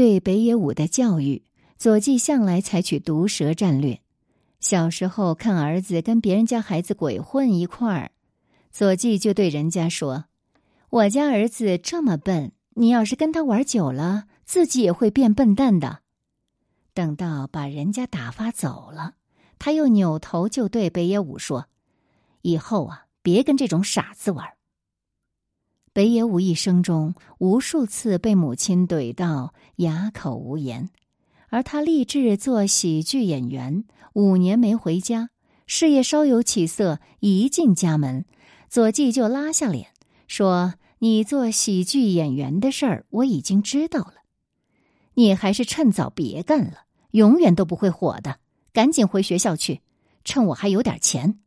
对北野武的教育，左季向来采取毒舌战略。小时候看儿子跟别人家孩子鬼混一块儿，左季就对人家说：“我家儿子这么笨，你要是跟他玩久了，自己也会变笨蛋的。”等到把人家打发走了，他又扭头就对北野武说：“以后啊，别跟这种傻子玩。”北野武一生中无数次被母亲怼到哑口无言，而他立志做喜剧演员，五年没回家，事业稍有起色，一进家门，左季就拉下脸说：“你做喜剧演员的事儿我已经知道了，你还是趁早别干了，永远都不会火的，赶紧回学校去，趁我还有点钱。”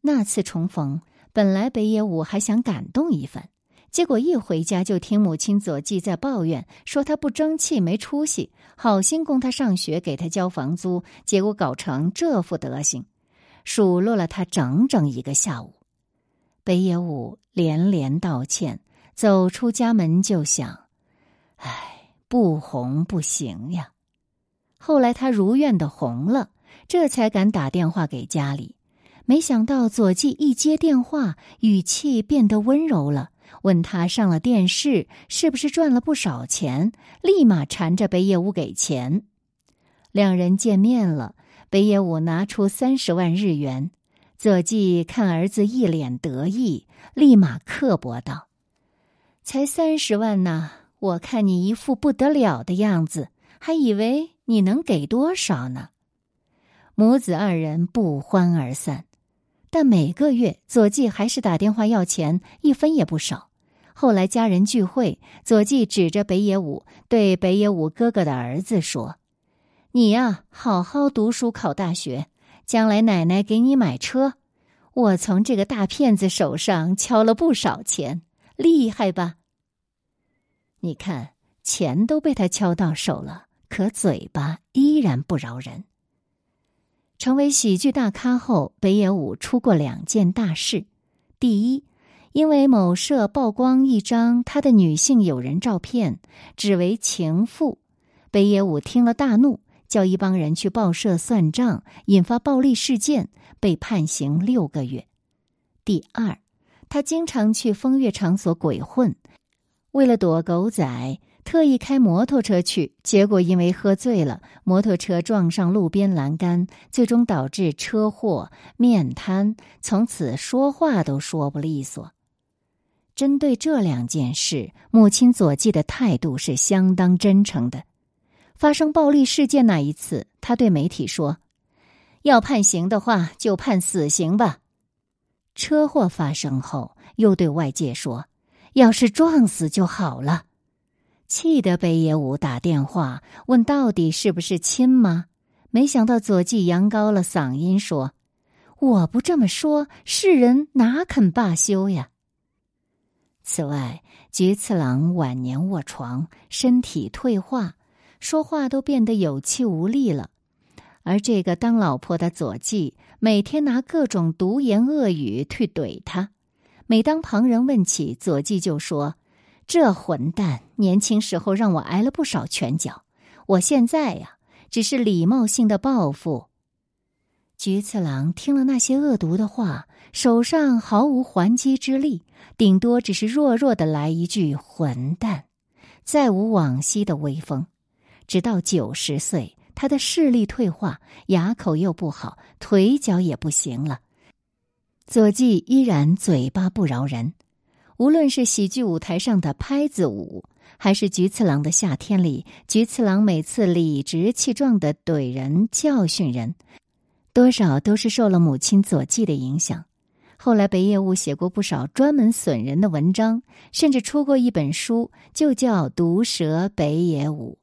那次重逢。本来北野武还想感动一番，结果一回家就听母亲左季在抱怨，说他不争气、没出息，好心供他上学，给他交房租，结果搞成这副德行，数落了他整整一个下午。北野武连连道歉，走出家门就想：“唉，不红不行呀。”后来他如愿的红了，这才敢打电话给家里。没想到左季一接电话，语气变得温柔了，问他上了电视是不是赚了不少钱，立马缠着北野武给钱。两人见面了，北野武拿出三十万日元，左季看儿子一脸得意，立马刻薄道：“才三十万呢，我看你一副不得了的样子，还以为你能给多少呢。”母子二人不欢而散。但每个月，左季还是打电话要钱，一分也不少。后来家人聚会，左季指着北野武对北野武哥哥的儿子说：“你呀，好好读书，考大学，将来奶奶给你买车。我从这个大骗子手上敲了不少钱，厉害吧？你看，钱都被他敲到手了，可嘴巴依然不饶人。”成为喜剧大咖后，北野武出过两件大事。第一，因为某社曝光一张他的女性友人照片，指为情妇，北野武听了大怒，叫一帮人去报社算账，引发暴力事件，被判刑六个月。第二，他经常去风月场所鬼混，为了躲狗仔。特意开摩托车去，结果因为喝醉了，摩托车撞上路边栏杆，最终导致车祸、面瘫，从此说话都说不利索。针对这两件事，母亲左季的态度是相当真诚的。发生暴力事件那一次，他对媒体说：“要判刑的话，就判死刑吧。”车祸发生后，又对外界说：“要是撞死就好了。”气得北野武打电话问到底是不是亲妈？没想到左季扬高了嗓音说：“我不这么说，世人哪肯罢休呀？”此外，菊次郎晚年卧床，身体退化，说话都变得有气无力了。而这个当老婆的左季，每天拿各种毒言恶语去怼他。每当旁人问起，左季就说。这混蛋年轻时候让我挨了不少拳脚，我现在呀只是礼貌性的报复。菊次郎听了那些恶毒的话，手上毫无还击之力，顶多只是弱弱的来一句“混蛋”，再无往昔的威风。直到九十岁，他的视力退化，牙口又不好，腿脚也不行了，左季依然嘴巴不饶人。无论是喜剧舞台上的拍子舞，还是菊次郎的夏天里，菊次郎每次理直气壮的怼人、教训人，多少都是受了母亲左季的影响。后来北野武写过不少专门损人的文章，甚至出过一本书，就叫《毒舌北野武》。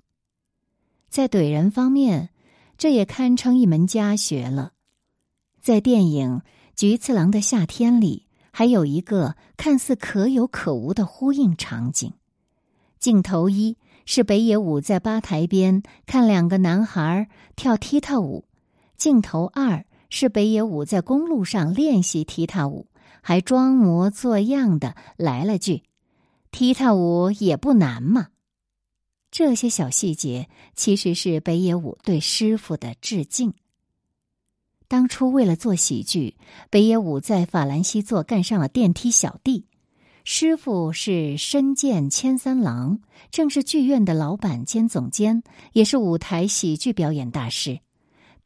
在怼人方面，这也堪称一门家学了。在电影《菊次郎的夏天》里。还有一个看似可有可无的呼应场景，镜头一是北野武在吧台边看两个男孩跳踢踏舞，镜头二是北野武在公路上练习踢踏舞，还装模作样的来了句：“踢踏舞也不难嘛。”这些小细节其实是北野武对师傅的致敬。当初为了做喜剧，北野武在法兰西座干上了电梯小弟。师傅是深见千三郎，正是剧院的老板兼总监，也是舞台喜剧表演大师。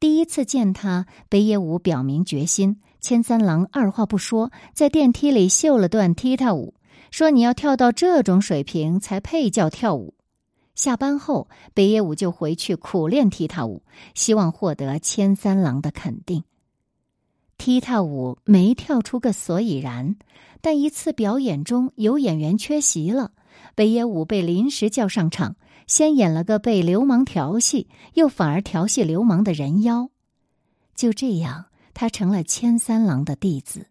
第一次见他，北野武表明决心，千三郎二话不说，在电梯里秀了段踢踏舞，说：“你要跳到这种水平才配叫跳舞。”下班后，北野武就回去苦练踢踏舞，希望获得千三郎的肯定。踢踏舞没跳出个所以然，但一次表演中有演员缺席了，北野武被临时叫上场，先演了个被流氓调戏，又反而调戏流氓的人妖。就这样，他成了千三郎的弟子。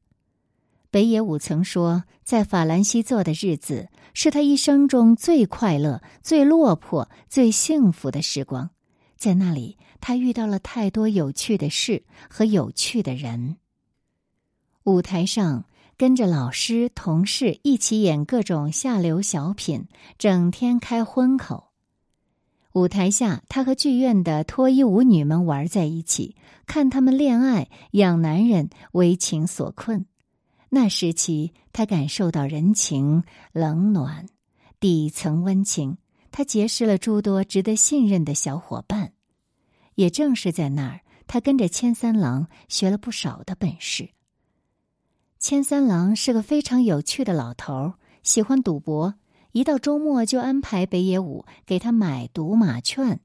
北野武曾说，在法兰西做的日子是他一生中最快乐、最落魄、最幸福的时光。在那里，他遇到了太多有趣的事和有趣的人。舞台上，跟着老师、同事一起演各种下流小品，整天开荤口；舞台下，他和剧院的脱衣舞女们玩在一起，看他们恋爱、养男人、为情所困。那时期，他感受到人情冷暖、底层温情。他结识了诸多值得信任的小伙伴。也正是在那儿，他跟着千三郎学了不少的本事。千三郎是个非常有趣的老头，喜欢赌博。一到周末，就安排北野武给他买赌马券。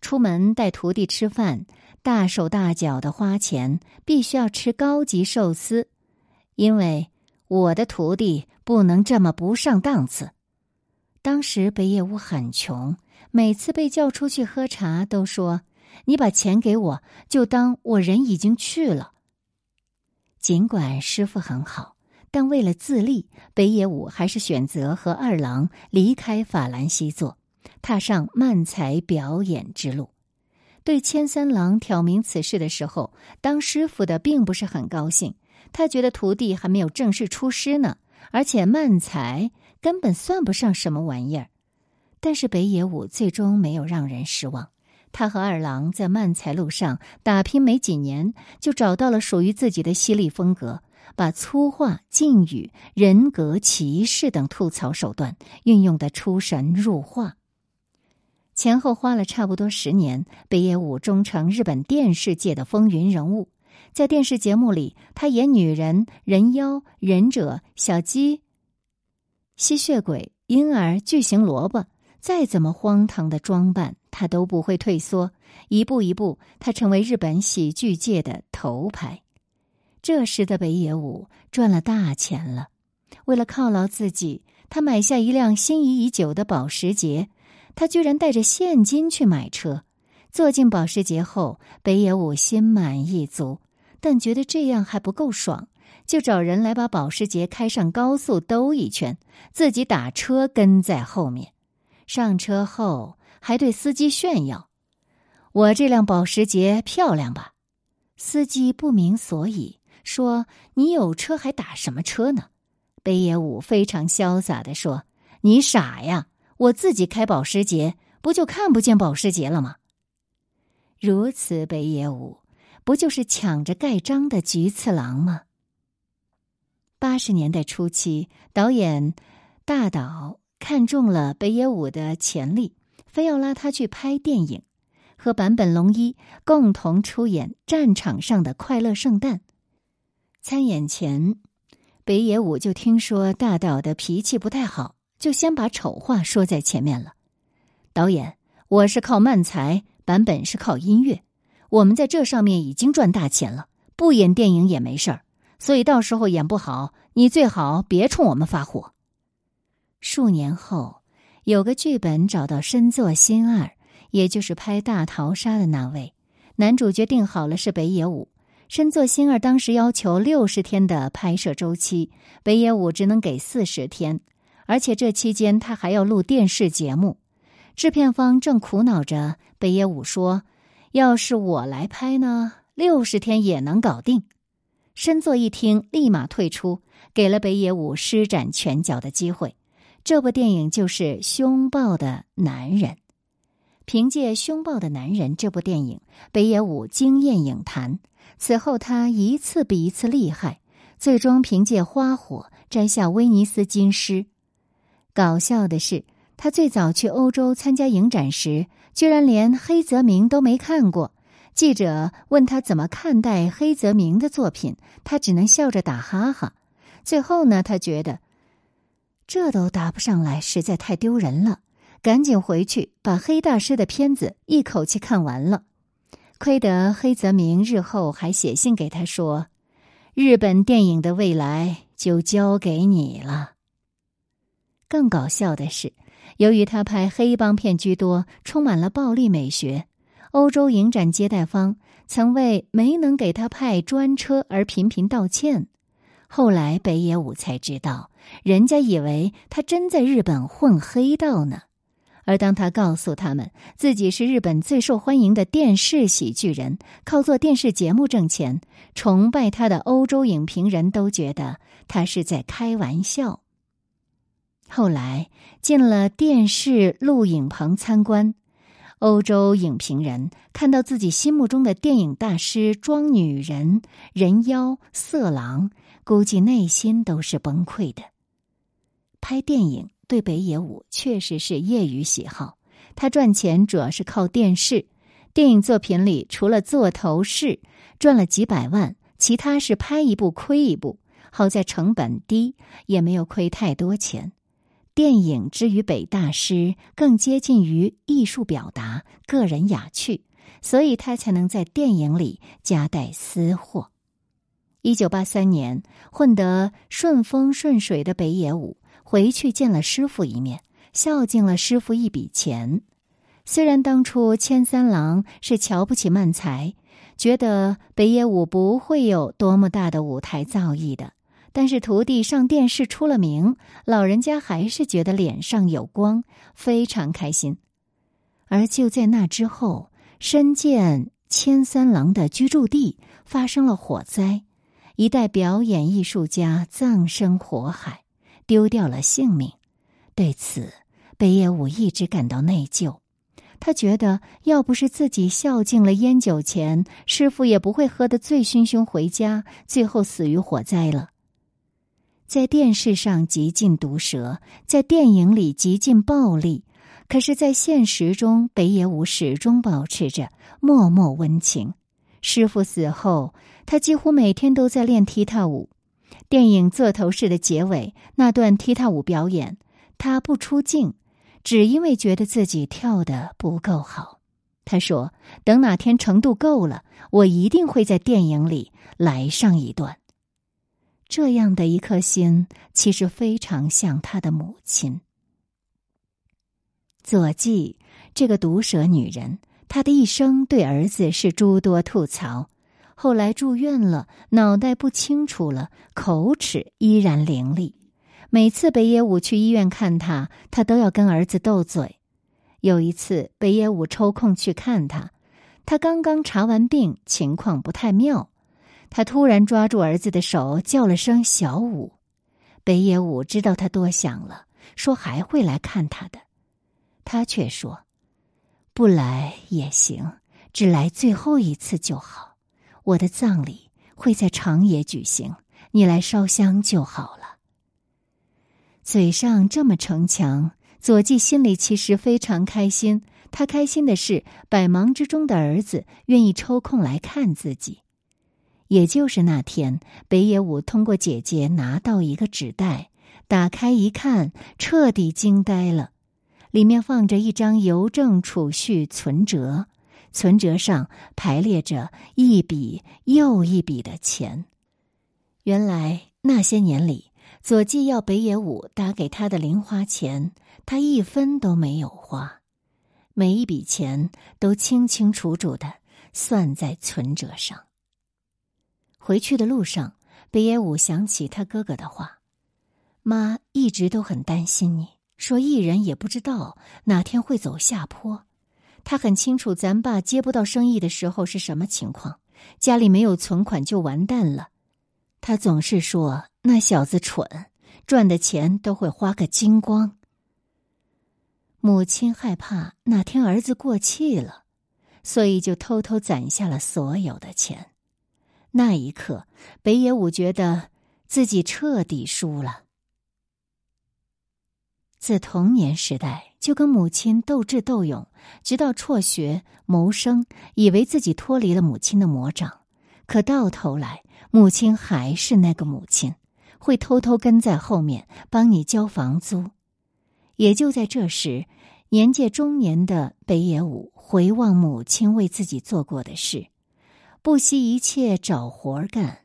出门带徒弟吃饭，大手大脚的花钱，必须要吃高级寿司。因为我的徒弟不能这么不上档次。当时北野武很穷，每次被叫出去喝茶，都说：“你把钱给我，就当我人已经去了。”尽管师傅很好，但为了自立，北野武还是选择和二郎离开法兰西座，踏上漫才表演之路。对千三郎挑明此事的时候，当师傅的并不是很高兴。他觉得徒弟还没有正式出师呢，而且慢才根本算不上什么玩意儿。但是北野武最终没有让人失望，他和二郎在慢才路上打拼没几年，就找到了属于自己的犀利风格，把粗话、敬语、人格歧视等吐槽手段运用的出神入化。前后花了差不多十年，北野武终成日本电视界的风云人物。在电视节目里，他演女人、人妖、忍者、小鸡、吸血鬼、婴儿、巨型萝卜，再怎么荒唐的装扮，他都不会退缩。一步一步，他成为日本喜剧界的头牌。这时的北野武赚了大钱了。为了犒劳自己，他买下一辆心仪已久的保时捷。他居然带着现金去买车。坐进保时捷后，北野武心满意足。但觉得这样还不够爽，就找人来把保时捷开上高速兜一圈，自己打车跟在后面。上车后还对司机炫耀：“我这辆保时捷漂亮吧？”司机不明所以，说：“你有车还打什么车呢？”北野武非常潇洒的说：“你傻呀，我自己开保时捷，不就看不见保时捷了吗？”如此，北野武。不就是抢着盖章的菊次郎吗？八十年代初期，导演大岛看中了北野武的潜力，非要拉他去拍电影，和坂本龙一共同出演《战场上的快乐圣诞》。参演前，北野武就听说大岛的脾气不太好，就先把丑话说在前面了。导演，我是靠漫才，版本是靠音乐。我们在这上面已经赚大钱了，不演电影也没事儿，所以到时候演不好，你最好别冲我们发火。数年后，有个剧本找到深作新二，也就是拍《大逃杀》的那位男主角，定好了是北野武。深作新二当时要求六十天的拍摄周期，北野武只能给四十天，而且这期间他还要录电视节目。制片方正苦恼着，北野武说。要是我来拍呢，六十天也能搞定。申作一听，立马退出，给了北野武施展拳脚的机会。这部电影就是《凶暴的男人》。凭借《凶暴的男人》这部电影，北野武惊艳影坛。此后，他一次比一次厉害，最终凭借《花火》摘下威尼斯金狮。搞笑的是，他最早去欧洲参加影展时，居然连黑泽明都没看过。记者问他怎么看待黑泽明的作品，他只能笑着打哈哈。最后呢，他觉得这都答不上来，实在太丢人了，赶紧回去把黑大师的片子一口气看完了。亏得黑泽明日后还写信给他说：“日本电影的未来就交给你了。”更搞笑的是，由于他拍黑帮片居多，充满了暴力美学。欧洲影展接待方曾为没能给他派专车而频频道歉。后来北野武才知道，人家以为他真在日本混黑道呢。而当他告诉他们自己是日本最受欢迎的电视喜剧人，靠做电视节目挣钱，崇拜他的欧洲影评人都觉得他是在开玩笑。后来进了电视录影棚参观。欧洲影评人看到自己心目中的电影大师装女人、人妖、色狼，估计内心都是崩溃的。拍电影对北野武确实是业余喜好，他赚钱主要是靠电视。电影作品里除了做头饰赚了几百万，其他是拍一部亏一部。好在成本低，也没有亏太多钱。电影之于北大师更接近于艺术表达、个人雅趣，所以他才能在电影里夹带私货。一九八三年，混得顺风顺水的北野武回去见了师傅一面，孝敬了师傅一笔钱。虽然当初千三郎是瞧不起漫才，觉得北野武不会有多么大的舞台造诣的。但是徒弟上电视出了名，老人家还是觉得脸上有光，非常开心。而就在那之后，深见千三郎的居住地发生了火灾，一代表演艺术家葬身火海，丢掉了性命。对此，北野武一直感到内疚。他觉得，要不是自己孝敬了烟酒钱，师傅也不会喝得醉醺醺回家，最后死于火灾了。在电视上极尽毒舌，在电影里极尽暴力，可是，在现实中，北野武始终保持着默默温情。师傅死后，他几乎每天都在练踢踏舞。电影《座头市》的结尾那段踢踏舞表演，他不出镜，只因为觉得自己跳的不够好。他说：“等哪天程度够了，我一定会在电影里来上一段。”这样的一颗心，其实非常像他的母亲左纪这个毒舌女人。她的一生对儿子是诸多吐槽，后来住院了，脑袋不清楚了，口齿依然伶俐。每次北野武去医院看他，他都要跟儿子斗嘴。有一次，北野武抽空去看他，他刚刚查完病，情况不太妙。他突然抓住儿子的手，叫了声“小五”。北野武知道他多想了，说还会来看他的。他却说：“不来也行，只来最后一次就好。我的葬礼会在长野举行，你来烧香就好了。”嘴上这么逞强，佐纪心里其实非常开心。他开心的是，百忙之中的儿子愿意抽空来看自己。也就是那天，北野武通过姐姐拿到一个纸袋，打开一看，彻底惊呆了。里面放着一张邮政储蓄存折，存折上排列着一笔又一笔的钱。原来那些年里，左纪要北野武打给他的零花钱，他一分都没有花，每一笔钱都清清楚楚的算在存折上。回去的路上，北野武想起他哥哥的话：“妈一直都很担心你，说艺人也不知道哪天会走下坡。他很清楚咱爸接不到生意的时候是什么情况，家里没有存款就完蛋了。他总是说那小子蠢，赚的钱都会花个精光。母亲害怕哪天儿子过气了，所以就偷偷攒下了所有的钱。那一刻，北野武觉得自己彻底输了。自童年时代就跟母亲斗智斗勇，直到辍学谋生，以为自己脱离了母亲的魔掌，可到头来，母亲还是那个母亲，会偷偷跟在后面帮你交房租。也就在这时，年届中年的北野武回望母亲为自己做过的事，不惜一切找活干，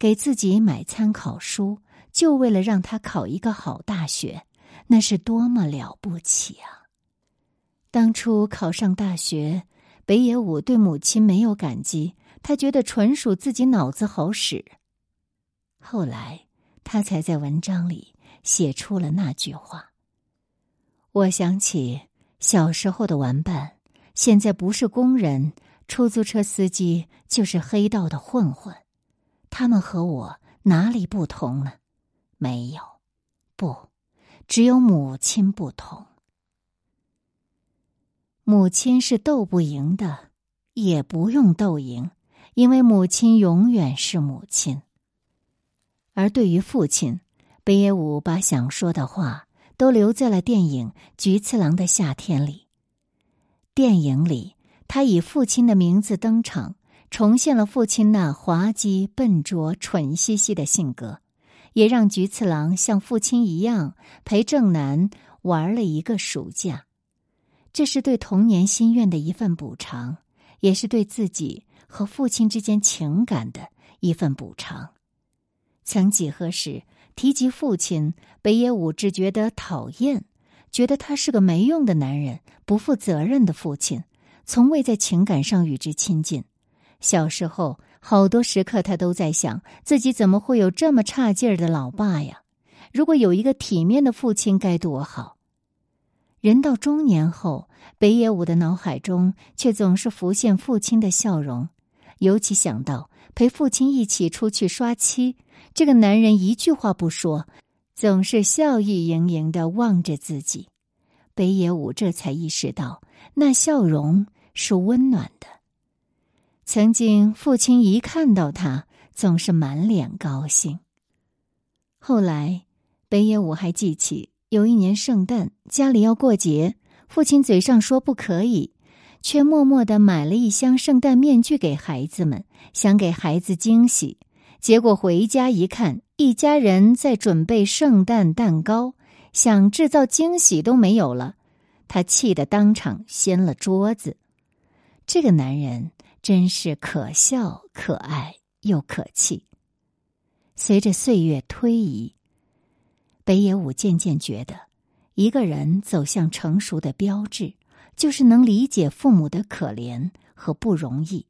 给自己买参考书，就为了让他考一个好大学。那是多么了不起啊！当初考上大学，北野武对母亲没有感激，他觉得纯属自己脑子好使。后来，他才在文章里写出了那句话。我想起小时候的玩伴，现在不是工人、出租车司机，就是黑道的混混，他们和我哪里不同呢？没有，不。只有母亲不同，母亲是斗不赢的，也不用斗赢，因为母亲永远是母亲。而对于父亲，北野武把想说的话都留在了电影《菊次郎的夏天》里。电影里，他以父亲的名字登场，重现了父亲那滑稽、笨拙、蠢兮兮的性格。也让菊次郎像父亲一样陪正南玩了一个暑假，这是对童年心愿的一份补偿，也是对自己和父亲之间情感的一份补偿。曾几何时，提及父亲，北野武只觉得讨厌，觉得他是个没用的男人，不负责任的父亲，从未在情感上与之亲近。小时候。好多时刻，他都在想自己怎么会有这么差劲儿的老爸呀？如果有一个体面的父亲，该多好！人到中年后，北野武的脑海中却总是浮现父亲的笑容，尤其想到陪父亲一起出去刷漆，这个男人一句话不说，总是笑意盈盈的望着自己，北野武这才意识到，那笑容是温暖的。曾经，父亲一看到他，总是满脸高兴。后来，北野武还记起有一年圣诞，家里要过节，父亲嘴上说不可以，却默默的买了一箱圣诞面具给孩子们，想给孩子惊喜。结果回家一看，一家人在准备圣诞蛋糕，想制造惊喜都没有了，他气得当场掀了桌子。这个男人。真是可笑、可爱又可气。随着岁月推移，北野武渐渐觉得，一个人走向成熟的标志，就是能理解父母的可怜和不容易。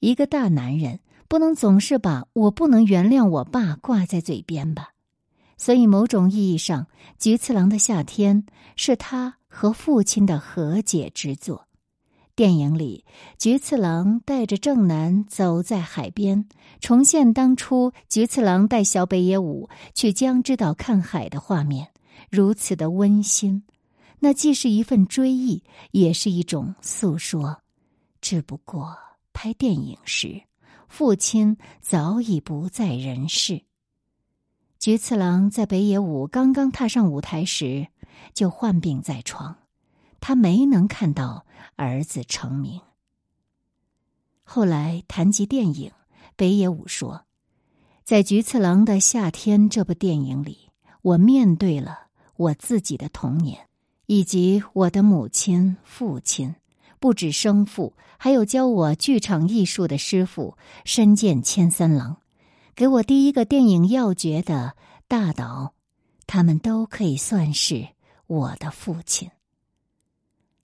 一个大男人不能总是把我不能原谅我爸挂在嘴边吧？所以，某种意义上，《菊次郎的夏天》是他和父亲的和解之作。电影里，菊次郎带着正南走在海边，重现当初菊次郎带小北野武去江之岛看海的画面，如此的温馨。那既是一份追忆，也是一种诉说。只不过拍电影时，父亲早已不在人世。菊次郎在北野武刚刚踏上舞台时，就患病在床。他没能看到儿子成名。后来谈及电影，北野武说：“在菊次郎的夏天这部电影里，我面对了我自己的童年，以及我的母亲、父亲，不止生父，还有教我剧场艺术的师傅深见千三郎，给我第一个电影要诀的大岛，他们都可以算是我的父亲。”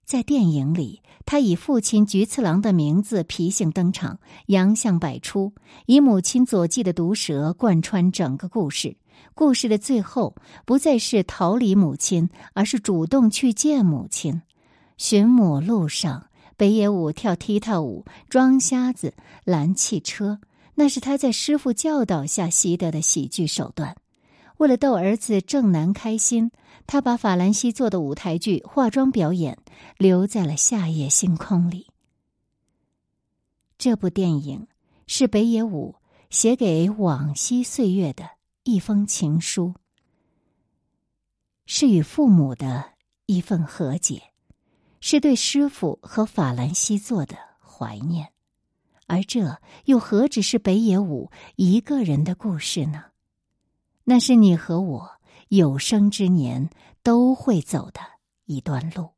在电影里，他以父亲菊次郎的名字脾性登场，洋相百出，以母亲左记的毒舌贯穿整个故事。故事的最后，不再是逃离母亲，而是主动去见母亲。寻母路上，北野武跳踢踏舞、装瞎子、拦汽车，那是他在师傅教导下习得的喜剧手段。为了逗儿子正南开心，他把法兰西做的舞台剧化妆表演留在了夏夜星空里。这部电影是北野武写给往昔岁月的一封情书，是与父母的一份和解，是对师傅和法兰西做的怀念。而这又何止是北野武一个人的故事呢？那是你和我有生之年都会走的一段路。